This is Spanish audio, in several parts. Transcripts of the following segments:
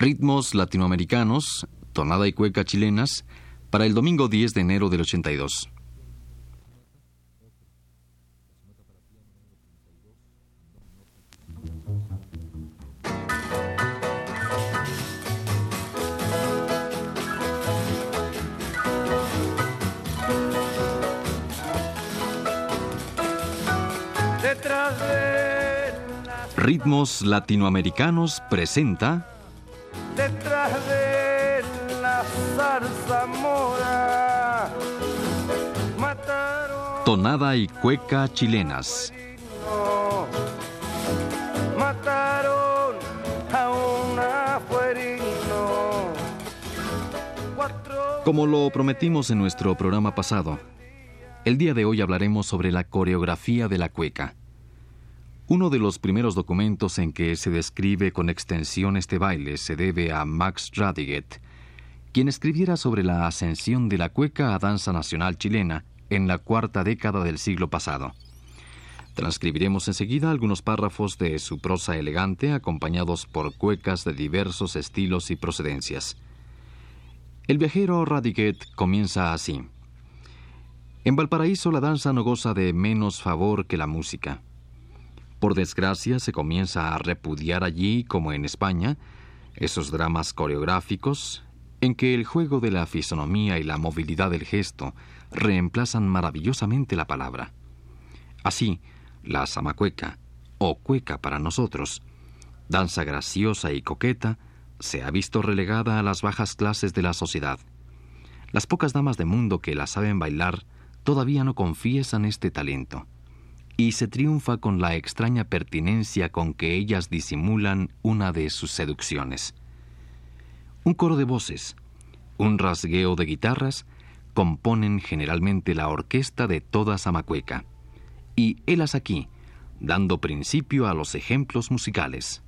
Ritmos latinoamericanos, tonada y cueca chilenas, para el domingo 10 de enero del 82. Ritmos Latinoamericanos presenta Tonada y cueca chilenas. mataron a un Como lo prometimos en nuestro programa pasado, el día de hoy hablaremos sobre la coreografía de la cueca. Uno de los primeros documentos en que se describe con extensión este baile se debe a Max Radiguet, quien escribiera sobre la ascensión de la cueca a danza nacional chilena en la cuarta década del siglo pasado. Transcribiremos enseguida algunos párrafos de su prosa elegante acompañados por cuecas de diversos estilos y procedencias. El viajero Radiguet comienza así. En Valparaíso la danza no goza de menos favor que la música. Por desgracia se comienza a repudiar allí, como en España, esos dramas coreográficos en que el juego de la fisonomía y la movilidad del gesto reemplazan maravillosamente la palabra. Así, la zamacueca, o cueca para nosotros, danza graciosa y coqueta, se ha visto relegada a las bajas clases de la sociedad. Las pocas damas de mundo que la saben bailar todavía no confiesan este talento y se triunfa con la extraña pertinencia con que ellas disimulan una de sus seducciones. Un coro de voces, un rasgueo de guitarras, componen generalmente la orquesta de toda Zamacueca. Y helas aquí, dando principio a los ejemplos musicales.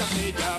Jamaica.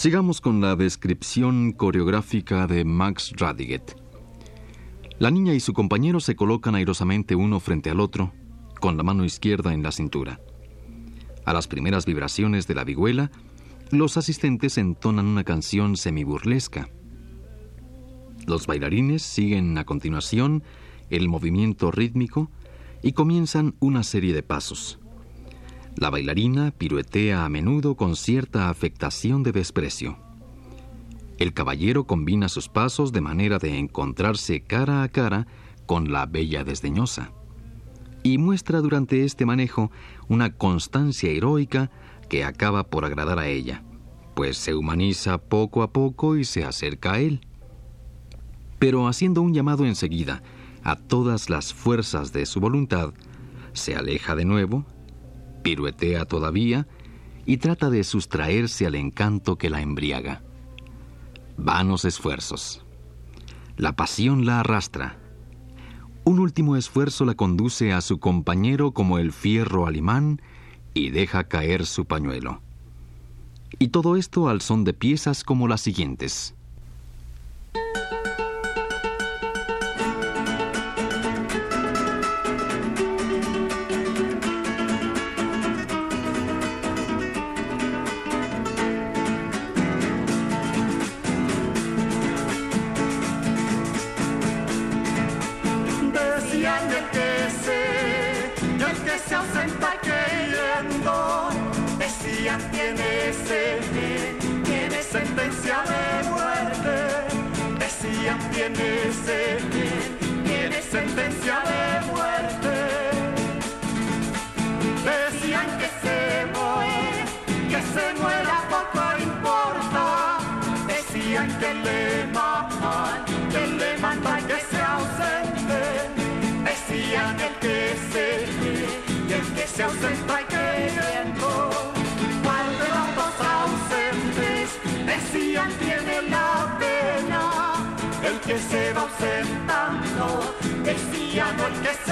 Sigamos con la descripción coreográfica de Max Radiget. La niña y su compañero se colocan airosamente uno frente al otro, con la mano izquierda en la cintura. A las primeras vibraciones de la vihuela, los asistentes entonan una canción semiburlesca. Los bailarines siguen a continuación el movimiento rítmico y comienzan una serie de pasos. La bailarina piruetea a menudo con cierta afectación de desprecio. El caballero combina sus pasos de manera de encontrarse cara a cara con la bella desdeñosa y muestra durante este manejo una constancia heroica que acaba por agradar a ella, pues se humaniza poco a poco y se acerca a él. Pero haciendo un llamado enseguida a todas las fuerzas de su voluntad, se aleja de nuevo, piruetea todavía y trata de sustraerse al encanto que la embriaga. Vanos esfuerzos. La pasión la arrastra. Un último esfuerzo la conduce a su compañero como el fierro al imán y deja caer su pañuelo. Y todo esto al son de piezas como las siguientes. se ausenta y que viento ¿Cuál de los dos ausentes decían tiene la pena? El que se va ausentando decía no el que se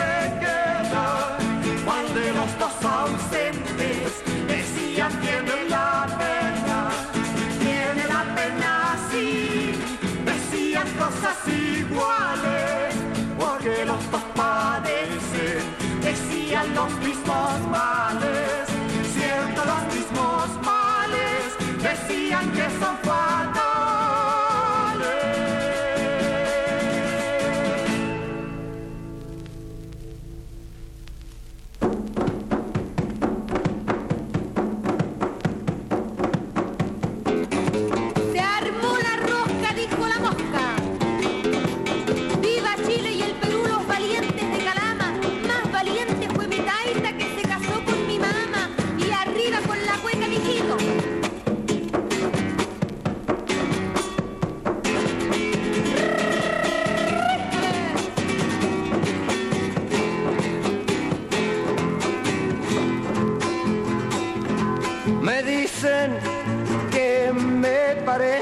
don't be smart, Me dicen que me paré.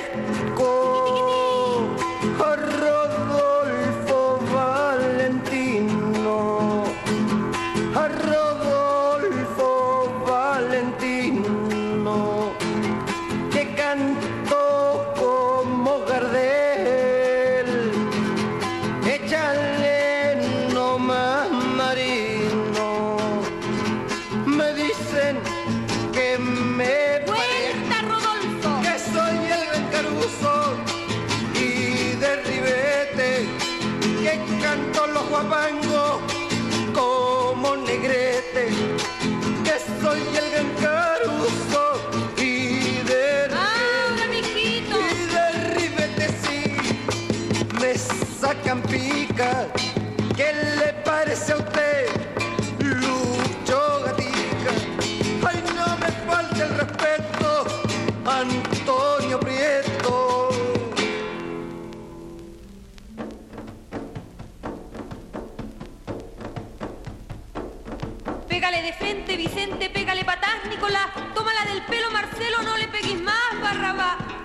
Arraba.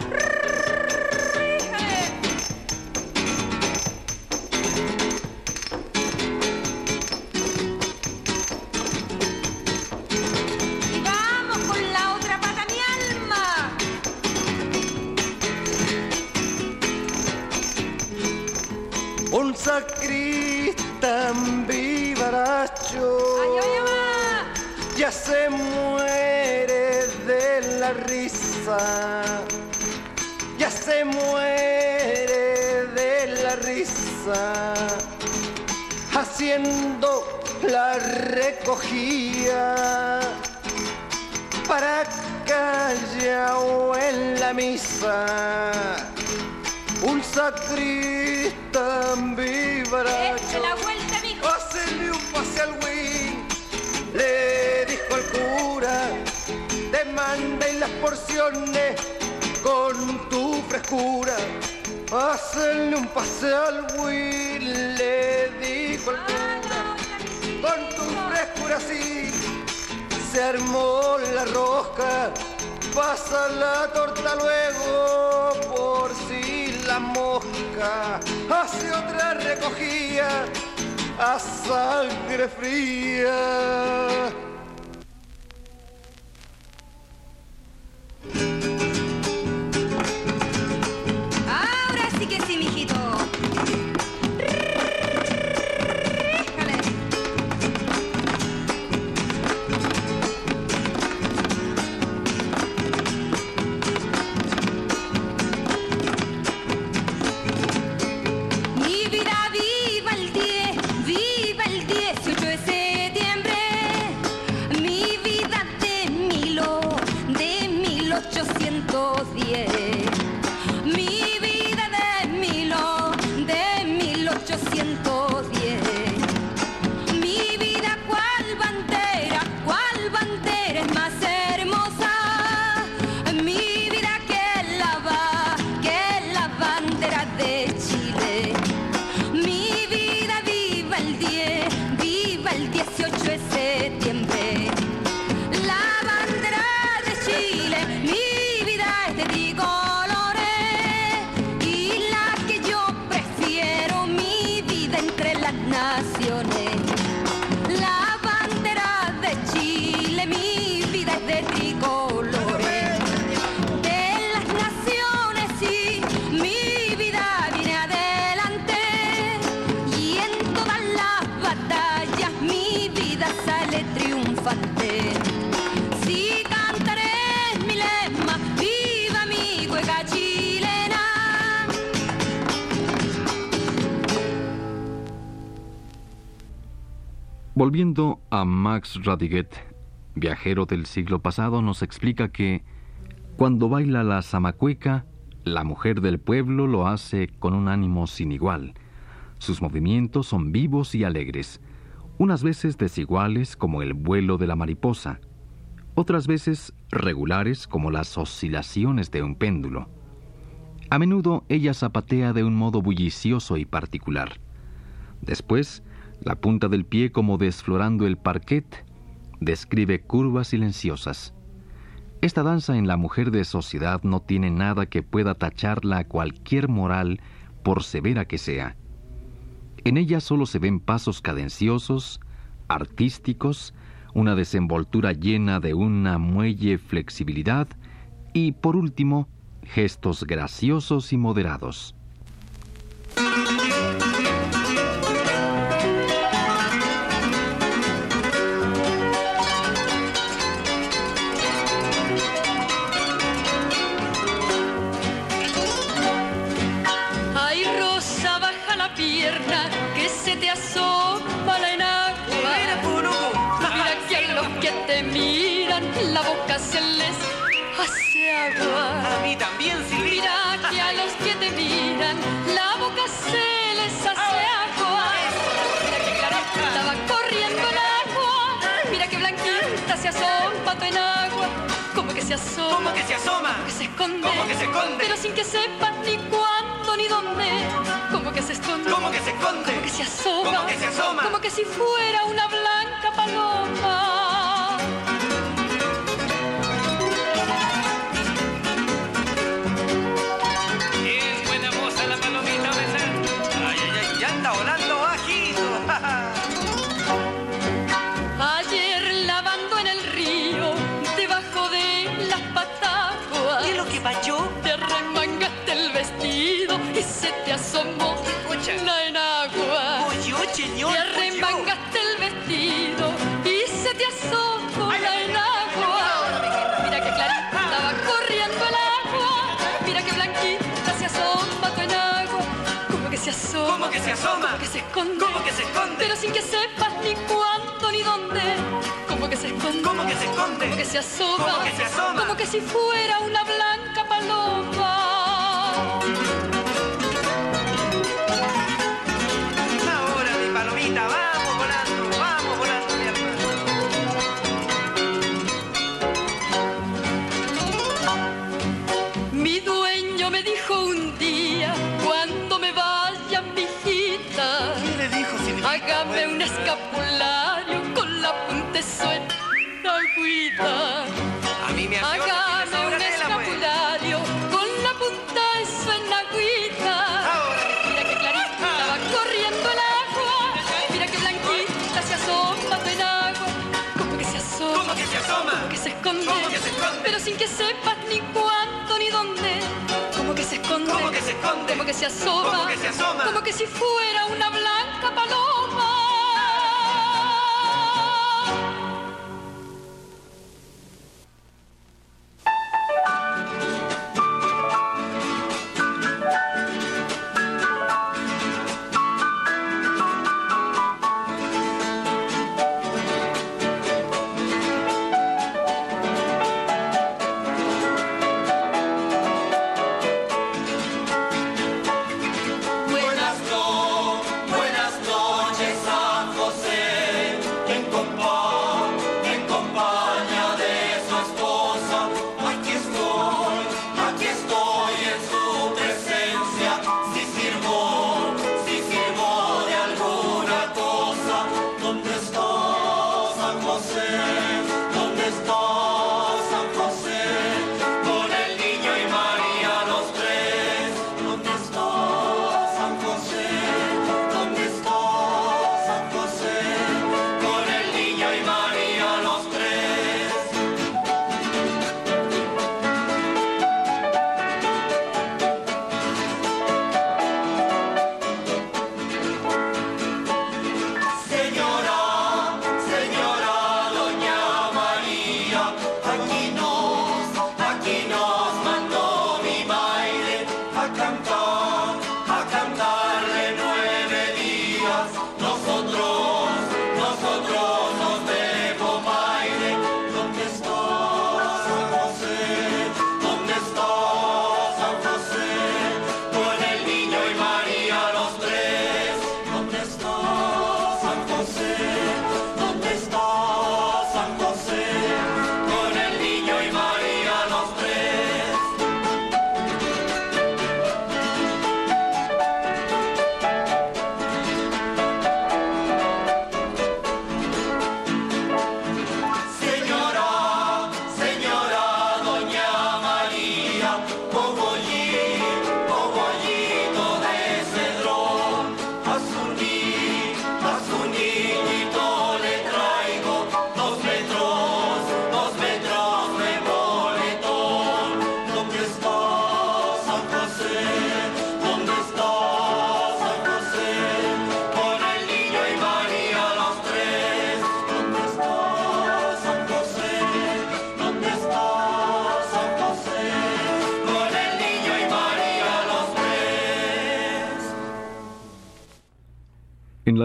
gritan vibracho. la vuelta, mijo. Hacenle un pase al win, le dijo el cura. Demanden las porciones con tu frescura. Hacenle un pase al win, le dijo el cura. Ah, con tu frescura sí, se armó la rosca Pasa la torta luego por si la mosca hace otra recogida a sangre fría. me. Volviendo a Max Radiguet, viajero del siglo pasado, nos explica que cuando baila la zamacueca, la mujer del pueblo lo hace con un ánimo sin igual. Sus movimientos son vivos y alegres, unas veces desiguales como el vuelo de la mariposa, otras veces regulares como las oscilaciones de un péndulo. A menudo ella zapatea de un modo bullicioso y particular. Después, la punta del pie como desflorando el parquet describe curvas silenciosas. Esta danza en la mujer de sociedad no tiene nada que pueda tacharla a cualquier moral, por severa que sea. En ella solo se ven pasos cadenciosos, artísticos, una desenvoltura llena de una muelle flexibilidad y, por último, gestos graciosos y moderados. Esconde. ¿Cómo que se esconde? Pero sin que sepas ni cuándo ni dónde. Como que se esconde. ¿Cómo que se esconde? Como que se asoma. ¿Cómo que se asoma? Como que si fuera una blanca paloma. Pero sin que sepas ni cuándo ni dónde. Como que se esconde. ¿Cómo que se esconde? Como que se asoma. ¿Cómo que se asoma? Como que si fuera sin que sepas ni cuánto ni dónde. Como que se esconde. ¿Cómo que se esconde? Como que se asoma. ¿Cómo que se asoma? Como que si fuera una blanca paloma.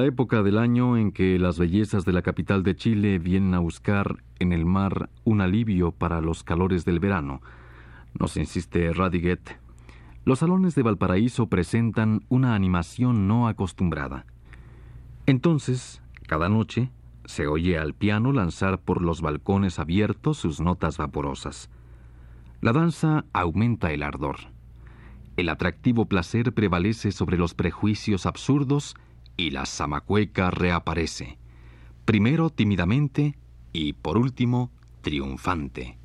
Época del año en que las bellezas de la capital de Chile vienen a buscar en el mar un alivio para los calores del verano, nos insiste Radiguet, los salones de Valparaíso presentan una animación no acostumbrada. Entonces, cada noche, se oye al piano lanzar por los balcones abiertos sus notas vaporosas. La danza aumenta el ardor. El atractivo placer prevalece sobre los prejuicios absurdos y la zamacueca reaparece, primero tímidamente y por último triunfante.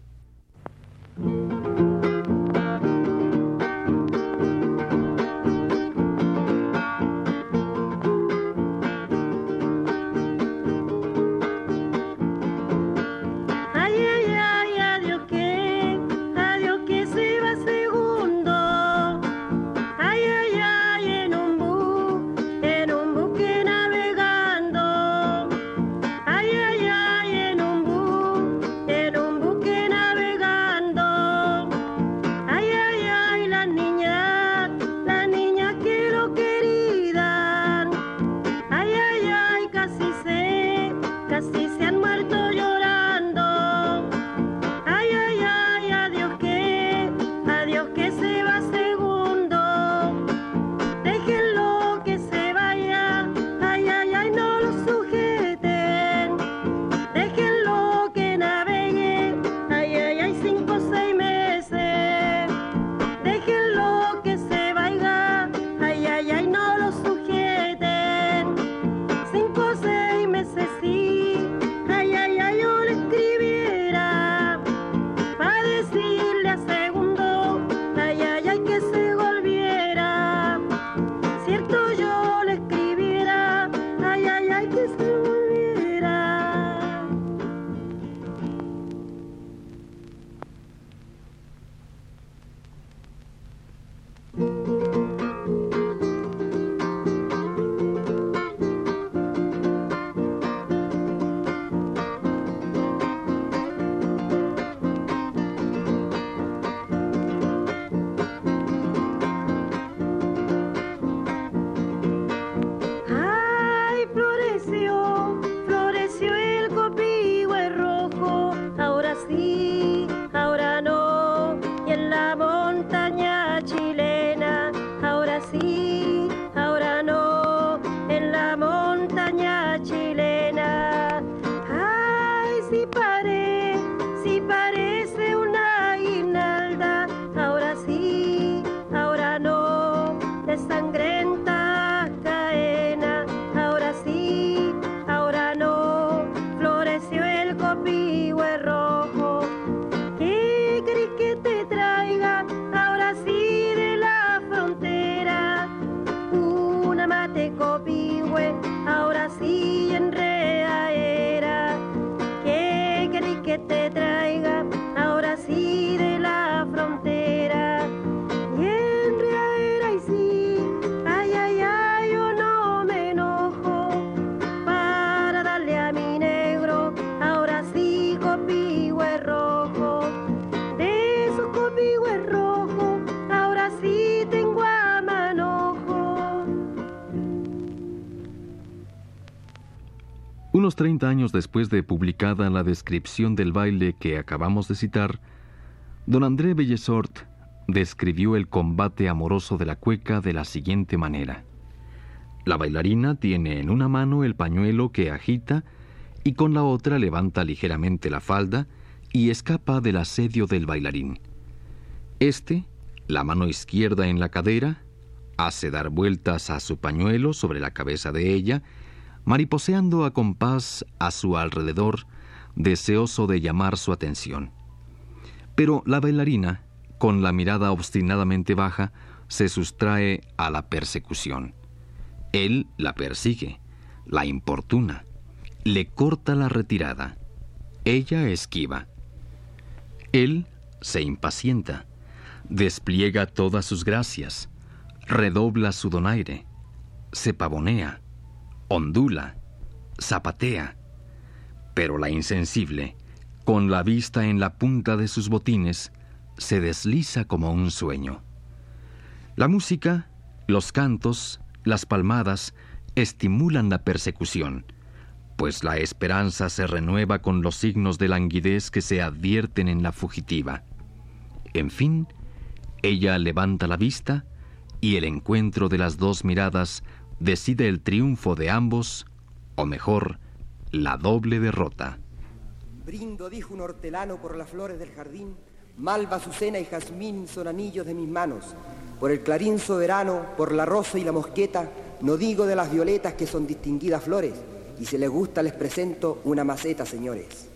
Copihue, ahora sí Unos 30 años después de publicada la descripción del baile que acabamos de citar, don André Bellesort describió el combate amoroso de la cueca de la siguiente manera. La bailarina tiene en una mano el pañuelo que agita y con la otra levanta ligeramente la falda y escapa del asedio del bailarín. Este, la mano izquierda en la cadera, hace dar vueltas a su pañuelo sobre la cabeza de ella, mariposeando a compás a su alrededor, deseoso de llamar su atención. Pero la bailarina, con la mirada obstinadamente baja, se sustrae a la persecución. Él la persigue, la importuna, le corta la retirada. Ella esquiva. Él se impacienta, despliega todas sus gracias, redobla su donaire, se pavonea, ondula, zapatea, pero la insensible, con la vista en la punta de sus botines, se desliza como un sueño. La música, los cantos, las palmadas estimulan la persecución, pues la esperanza se renueva con los signos de languidez que se advierten en la fugitiva. En fin, ella levanta la vista y el encuentro de las dos miradas decide el triunfo de ambos, o mejor, la doble derrota. Brindo, dijo un hortelano por las flores del jardín, malva, azucena y jazmín son anillos de mis manos. Por el clarín soberano, por la rosa y la mosqueta, no digo de las violetas que son distinguidas flores, y si les gusta les presento una maceta, señores.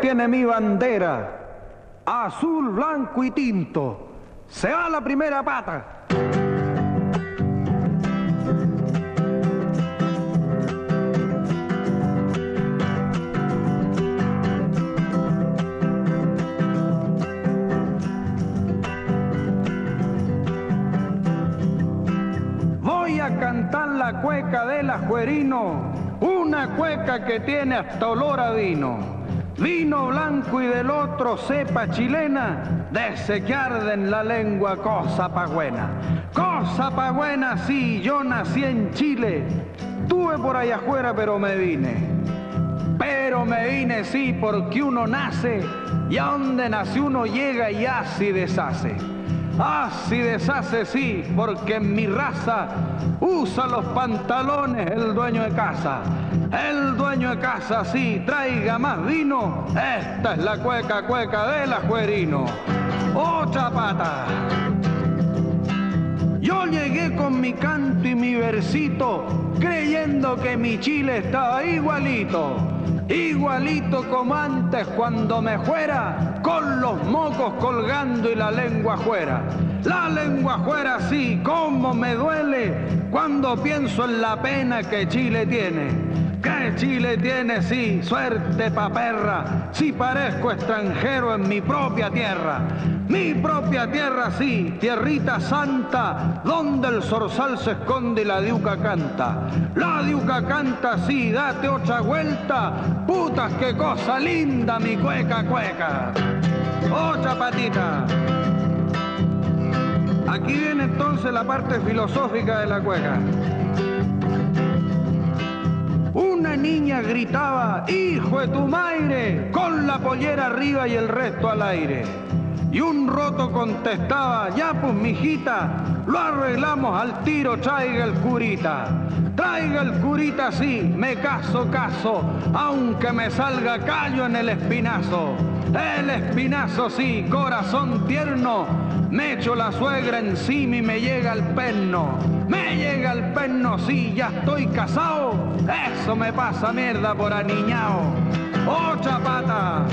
Tiene mi bandera, azul, blanco y tinto. Se va la primera pata. Voy a cantar la cueca del ajuerino, una cueca que tiene hasta olor a vino. Vino blanco y del otro cepa chilena, de que arde en la lengua cosa pa' buena. Cosa pa' buena, sí, yo nací en Chile, tuve por allá afuera pero me vine. Pero me vine sí porque uno nace y a donde nace uno llega y así deshace. Así deshace sí porque en mi raza usa los pantalones el dueño de casa. El dueño de casa sí traiga más vino. Esta es la cueca cueca del ajuerino. ¡Oh chapata! Yo llegué con mi canto y mi versito, creyendo que mi Chile estaba igualito, igualito como antes cuando me fuera, con los mocos colgando y la lengua fuera. La lengua fuera sí, como me duele cuando pienso en la pena que Chile tiene. Que Chile tiene, sí, suerte pa' perra, si parezco extranjero en mi propia tierra. Mi propia tierra, sí, tierrita santa, donde el zorzal se esconde y la diuca canta. La diuca canta, sí, date otra vuelta, putas, qué cosa linda mi cueca cueca. Otra patita. Aquí viene entonces la parte filosófica de la cueca. Una niña gritaba, hijo de tu madre, con la pollera arriba y el resto al aire. Y un roto contestaba, ya pues mijita, lo arreglamos al tiro, traiga el curita. Traiga el curita, sí, me caso, caso, aunque me salga callo en el espinazo. El espinazo, sí, corazón tierno, me echo la suegra encima y me llega el perno. Me llega el perno, sí, ya estoy casado. Eso me pasa mierda por aniñao. ¡Oh, chapata!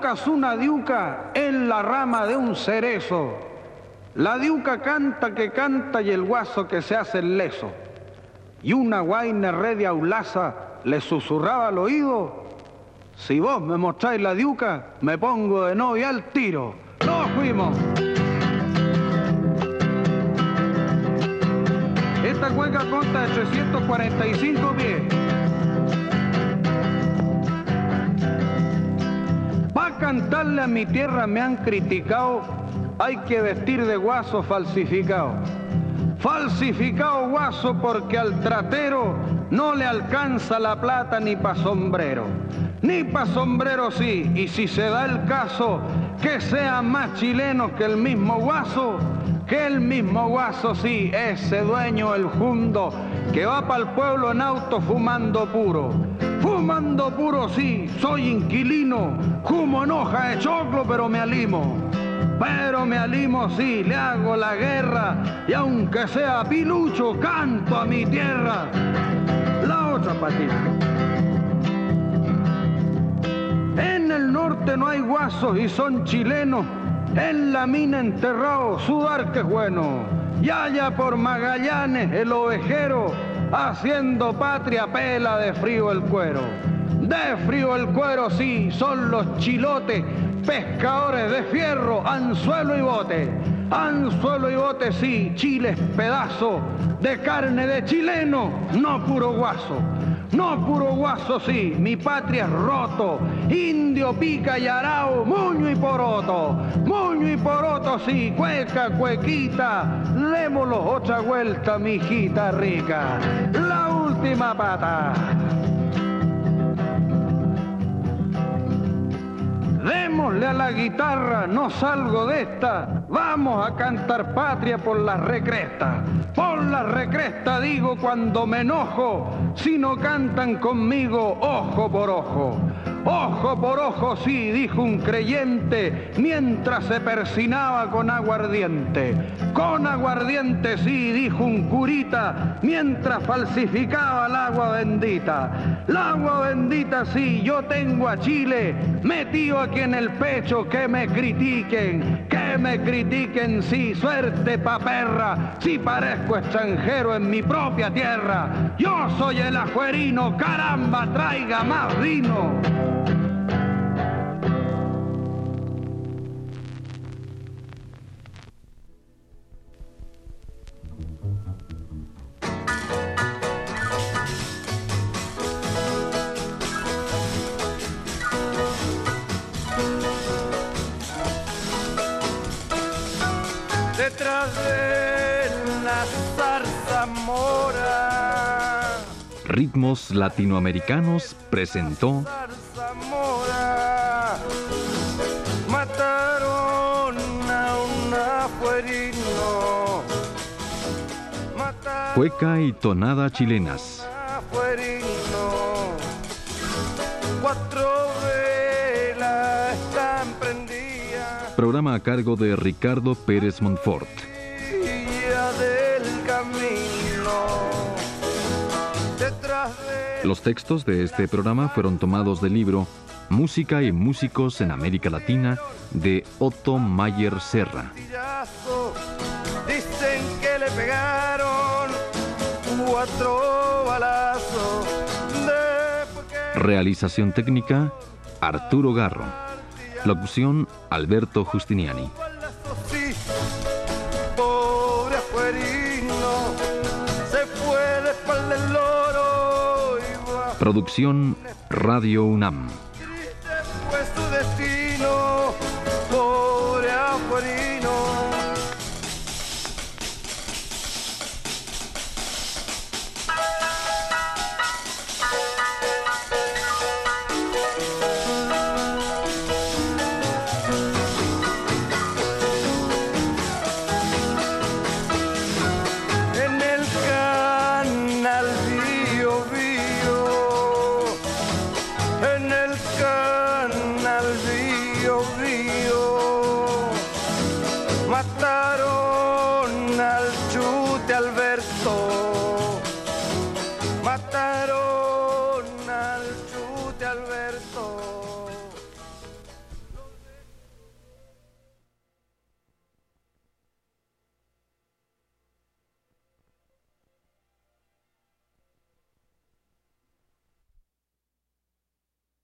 Cazó una diuca en la rama de un cerezo. La diuca canta que canta y el guaso que se hace el leso. Y una guaina redia aulaza le susurraba al oído, si vos me mostráis la diuca, me pongo de novia al tiro. ¡Nos fuimos! Esta cueca consta de 345 pies. Cantarle a mi tierra me han criticado, hay que vestir de guaso falsificado. Falsificado guaso porque al tratero no le alcanza la plata ni pa' sombrero. Ni pa' sombrero sí, y si se da el caso que sea más chileno que el mismo guaso, que el mismo guaso sí, ese dueño el jundo que va para el pueblo en auto fumando puro. Fumando puro sí, soy inquilino, fumo en hoja de choclo pero me alimo. Pero me alimo sí, le hago la guerra y aunque sea pilucho, canto a mi tierra. La otra patita. En el norte no hay guasos y son chilenos. En la mina enterrado, sudar que es bueno. Y allá por Magallanes, el ovejero, haciendo patria pela de frío el cuero. De frío el cuero, sí, son los chilotes, pescadores de fierro, anzuelo y bote. Anzuelo y bote, sí, chiles pedazo de carne de chileno, no puro guaso. No puro guaso, sí, mi patria es roto, indio, pica y arao, muño y poroto, muño y poroto, sí, cueca, cuequita, démoslo otra vuelta, mi hijita rica, la última pata. Démosle a la guitarra, no salgo de esta. Vamos a cantar patria por la recresta. Por la recresta digo cuando me enojo, si no cantan conmigo ojo por ojo. Ojo por ojo, sí, dijo un creyente, mientras se persinaba con aguardiente. Con aguardiente, sí, dijo un curita, mientras falsificaba el agua bendita. La agua bendita sí, yo tengo a Chile metido aquí en el pecho, que me critiquen, que me critiquen, sí, suerte pa' perra, si parezco extranjero en mi propia tierra. Yo soy el ajuerino, caramba, traiga más vino. Ritmos Latinoamericanos presentó. Mataron a un Cueca y Tonada Chilenas. Programa a cargo de Ricardo Pérez Montfort. Los textos de este programa fueron tomados del libro Música y Músicos en América Latina de Otto Mayer Serra. dicen que le pegaron cuatro balazos. Realización técnica Arturo Garro. Locución Alberto Justiniani. Producción Radio UNAM.